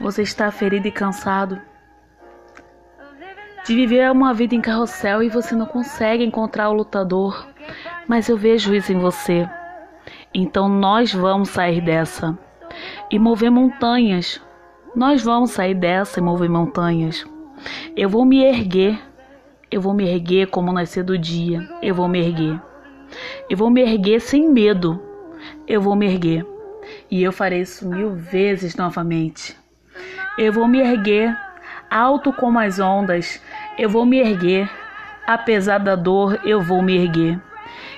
Você está ferido e cansado de viver uma vida em carrossel e você não consegue encontrar o lutador, mas eu vejo isso em você. Então nós vamos sair dessa e mover montanhas. Nós vamos sair dessa e mover montanhas. Eu vou me erguer. Eu vou me erguer como nascer do dia. Eu vou me erguer. Eu vou me erguer sem medo. Eu vou me erguer. E eu farei isso mil vezes novamente. Eu vou me erguer alto como as ondas. Eu vou me erguer. Apesar da dor, eu vou me erguer.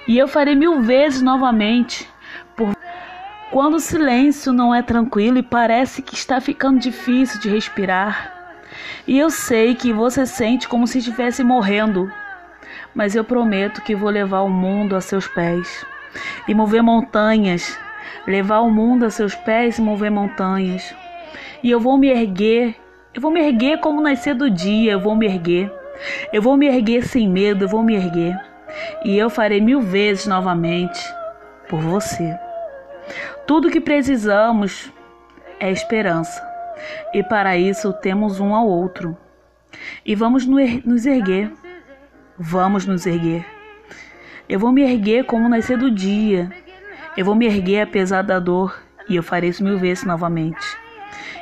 E eu farei mil vezes novamente. Por quando o silêncio não é tranquilo e parece que está ficando difícil de respirar. E eu sei que você sente como se estivesse morrendo, mas eu prometo que vou levar o mundo a seus pés e mover montanhas, levar o mundo a seus pés e mover montanhas. E eu vou me erguer, eu vou me erguer como nascer do dia, eu vou me erguer. Eu vou me erguer sem medo, eu vou me erguer. E eu farei mil vezes novamente por você. Tudo que precisamos é esperança. E para isso temos um ao outro. E vamos nos erguer. Vamos nos erguer. Eu vou me erguer como nascer do dia. Eu vou me erguer apesar da dor. E eu farei isso mil vezes novamente.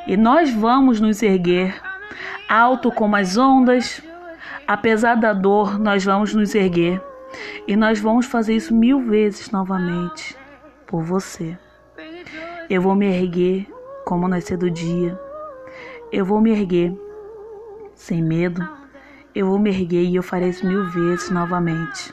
E nós vamos nos erguer alto como as ondas. Apesar da dor, nós vamos nos erguer. E nós vamos fazer isso mil vezes novamente por você. Eu vou me erguer como nascer do dia. Eu vou me erguer sem medo. Eu vou me erguer e eu farei isso mil vezes novamente.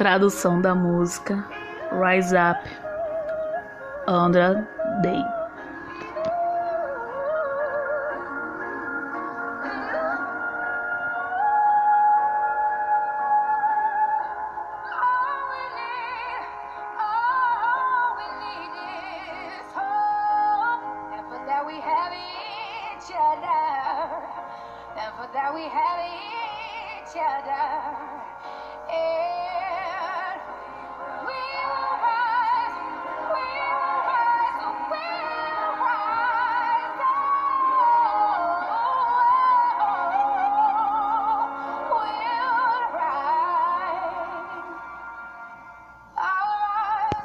Tradução da música Rise Up, Andra Day. Thankful that we have each other. Yeah.